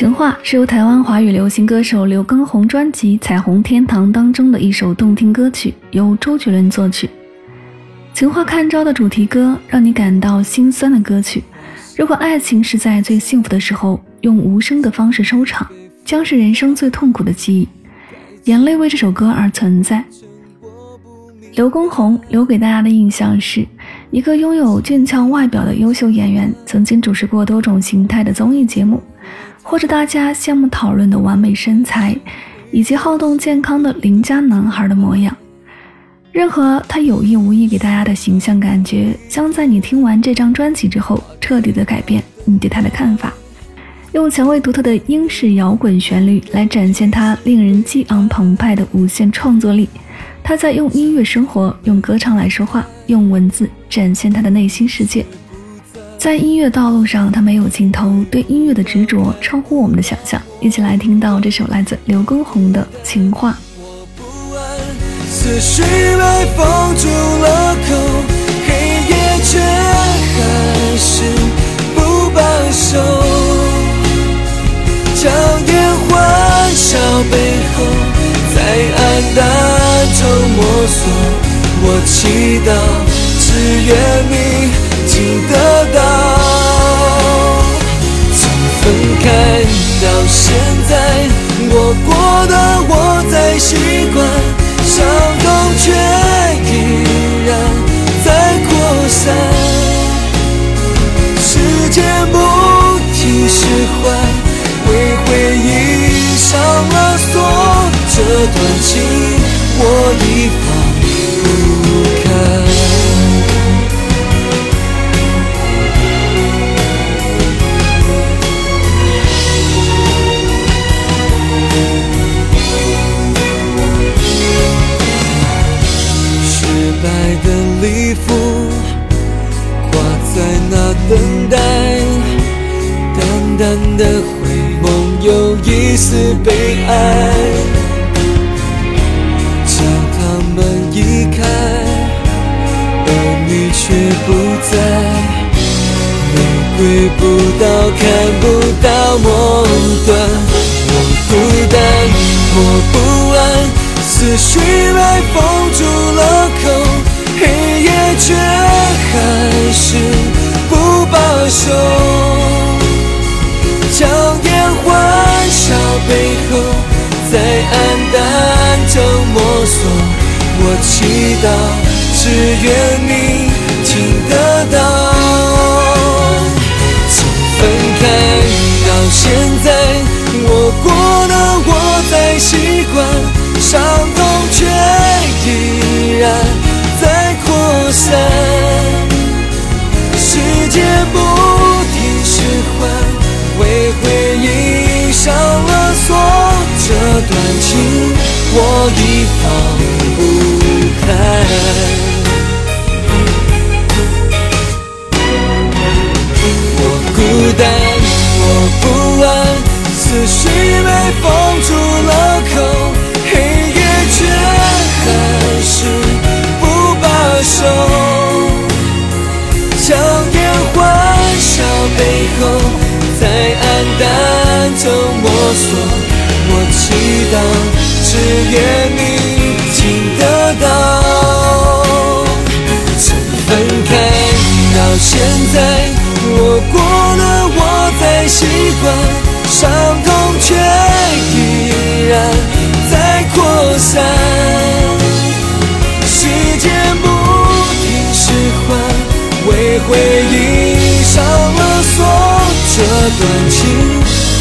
情话是由台湾华语流行歌手刘畊宏专辑《彩虹天堂》当中的一首动听歌曲，由周杰伦作曲。情话看招的主题歌，让你感到心酸的歌曲。如果爱情是在最幸福的时候用无声的方式收场，将是人生最痛苦的记忆。眼泪为这首歌而存在。刘畊宏留给大家的印象是一个拥有俊俏外表的优秀演员，曾经主持过多种形态的综艺节目。或者大家羡慕讨论的完美身材，以及好动健康的邻家男孩的模样，任何他有意无意给大家的形象感觉，将在你听完这张专辑之后彻底的改变你对他的看法。用前卫独特的英式摇滚旋律来展现他令人激昂澎湃的无限创作力，他在用音乐生活，用歌唱来说话，用文字展现他的内心世界。在音乐道路上，他没有尽头，对音乐的执着超乎我们的想象。一起来听到这首来自刘畊宏的情话。思绪被封住了口，黑夜却还是不罢休。强颜欢笑背后，在暗淡中摸索。我祈祷，只愿你。听得会习惯，等待，淡淡的回梦，有一丝悲哀。叫他们移开，而你却不在。玫瑰不到，看不到末端。我孤单，我不安，思绪被封住了背后，在暗淡中摸索。我祈祷，只愿你思绪被封住了口，黑夜却还是不罢休。强颜欢笑背后，在暗淡中摸索。我祈祷，只愿你听得到。从分开到现在，我过了我在习惯，回忆上了锁，这段情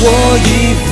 我已放